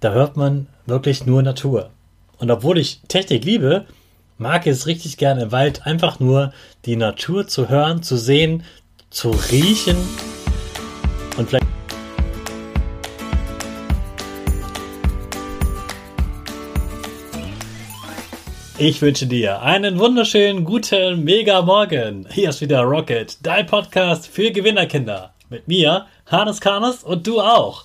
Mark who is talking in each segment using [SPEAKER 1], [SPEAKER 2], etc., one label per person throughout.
[SPEAKER 1] da hört man wirklich nur Natur. Und obwohl ich Technik liebe, mag ich es richtig gerne im Wald einfach nur die Natur zu hören, zu sehen, zu riechen und vielleicht Ich wünsche dir einen wunderschönen guten Mega Morgen. Hier ist wieder Rocket, dein Podcast für Gewinnerkinder. Mit mir, Hannes Karnes und du auch.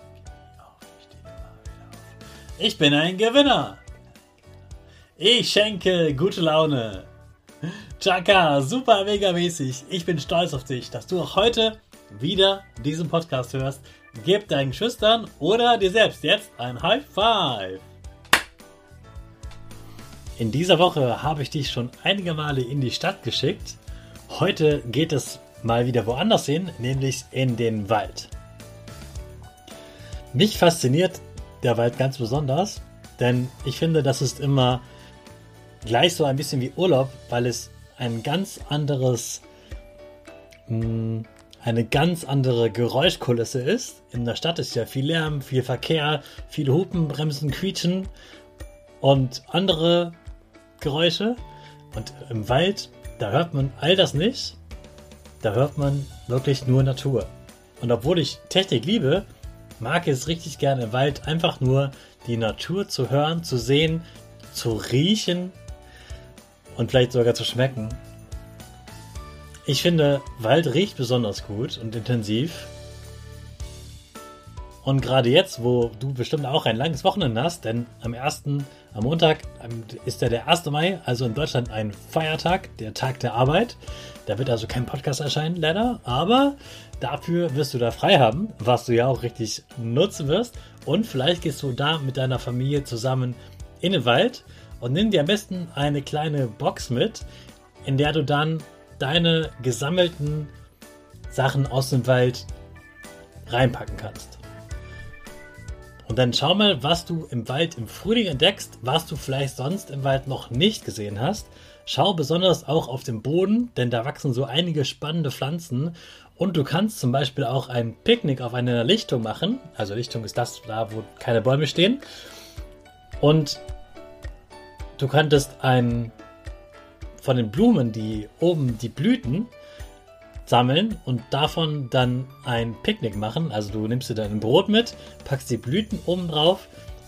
[SPEAKER 1] Ich bin ein Gewinner. Ich schenke gute Laune. Chaka, super mega mäßig. Ich bin stolz auf dich, dass du auch heute wieder diesen Podcast hörst. Gib deinen Schüchtern oder dir selbst jetzt ein High Five. In dieser Woche habe ich dich schon einige Male in die Stadt geschickt. Heute geht es mal wieder woanders hin, nämlich in den Wald. Mich fasziniert der Wald ganz besonders, denn ich finde, das ist immer gleich so ein bisschen wie Urlaub, weil es ein ganz anderes, hm, eine ganz andere Geräuschkulisse ist. In der Stadt ist ja viel Lärm, viel Verkehr, viele Hupen, Bremsen, Quietschen und andere Geräusche. Und im Wald, da hört man all das nicht. Da hört man wirklich nur Natur. Und obwohl ich Technik liebe, mag es richtig gerne im Wald einfach nur die Natur zu hören, zu sehen, zu riechen und vielleicht sogar zu schmecken. Ich finde, Wald riecht besonders gut und intensiv. Und gerade jetzt, wo du bestimmt auch ein langes Wochenende hast, denn am 1. am Montag ist ja der 1. Mai, also in Deutschland ein Feiertag, der Tag der Arbeit. Da wird also kein Podcast erscheinen, leider. Aber dafür wirst du da frei haben, was du ja auch richtig nutzen wirst. Und vielleicht gehst du da mit deiner Familie zusammen in den Wald und nimm dir am besten eine kleine Box mit, in der du dann deine gesammelten Sachen aus dem Wald reinpacken kannst. Und dann schau mal, was du im Wald im Frühling entdeckst, was du vielleicht sonst im Wald noch nicht gesehen hast. Schau besonders auch auf den Boden, denn da wachsen so einige spannende Pflanzen. Und du kannst zum Beispiel auch ein Picknick auf einer Lichtung machen. Also Lichtung ist das da, wo keine Bäume stehen. Und Du könntest ein von den Blumen, die oben die Blüten sammeln und davon dann ein Picknick machen. Also du nimmst dir dein Brot mit, packst die Blüten oben drauf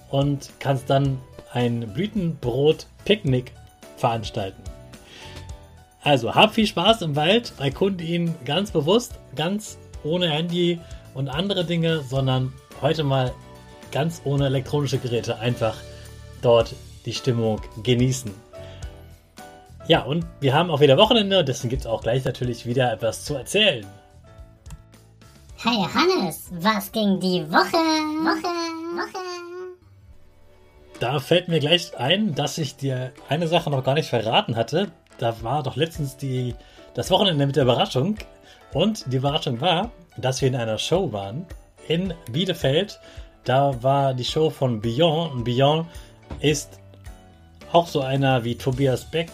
[SPEAKER 1] und kannst dann ein Blütenbrot-Picknick veranstalten. Also hab viel Spaß im Wald, erkunde ihn ganz bewusst, ganz ohne Handy und andere Dinge, sondern heute mal ganz ohne elektronische Geräte einfach dort die Stimmung genießen. Ja, und wir haben auch wieder Wochenende, deswegen gibt es auch gleich natürlich wieder etwas zu erzählen.
[SPEAKER 2] Hey Hannes, was ging die Woche? Woche, Woche.
[SPEAKER 1] Da fällt mir gleich ein, dass ich dir eine Sache noch gar nicht verraten hatte. Da war doch letztens die, das Wochenende mit der Überraschung. Und die Überraschung war, dass wir in einer Show waren in Bielefeld. Da war die Show von Beyond. Und Beyond ist auch so einer wie Tobias Beck,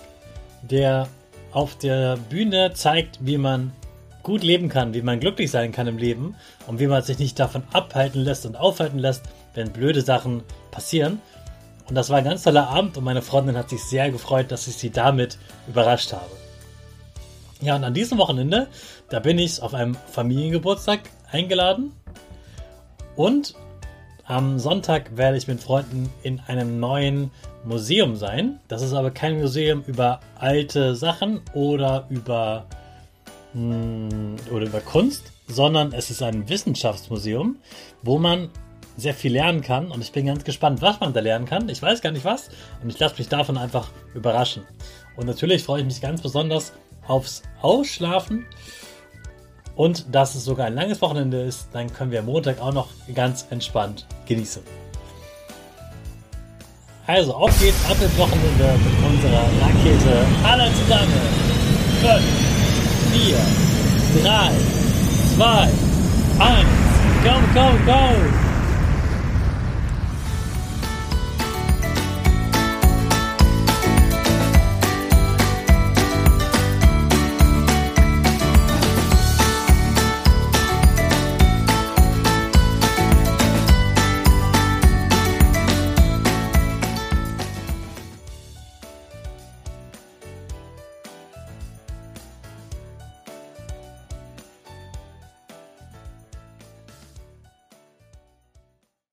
[SPEAKER 1] der auf der Bühne zeigt, wie man gut leben kann, wie man glücklich sein kann im Leben und wie man sich nicht davon abhalten lässt und aufhalten lässt, wenn blöde Sachen passieren. Und das war ein ganz toller Abend und meine Freundin hat sich sehr gefreut, dass ich sie damit überrascht habe. Ja, und an diesem Wochenende, da bin ich auf einem Familiengeburtstag eingeladen und am Sonntag werde ich mit Freunden in einem neuen Museum sein. Das ist aber kein Museum über alte Sachen oder über, mh, hm, oder über Kunst, sondern es ist ein Wissenschaftsmuseum, wo man sehr viel lernen kann. Und ich bin ganz gespannt, was man da lernen kann. Ich weiß gar nicht was. Und ich lasse mich davon einfach überraschen. Und natürlich freue ich mich ganz besonders aufs Ausschlafen. Und dass es sogar ein langes Wochenende ist, dann können wir Montag auch noch ganz entspannt genießen. Also, auf geht's ab ins Wochenende mit unserer Rakete. Alle zusammen. 5, 4, 3, 2, 1. Go, go, go!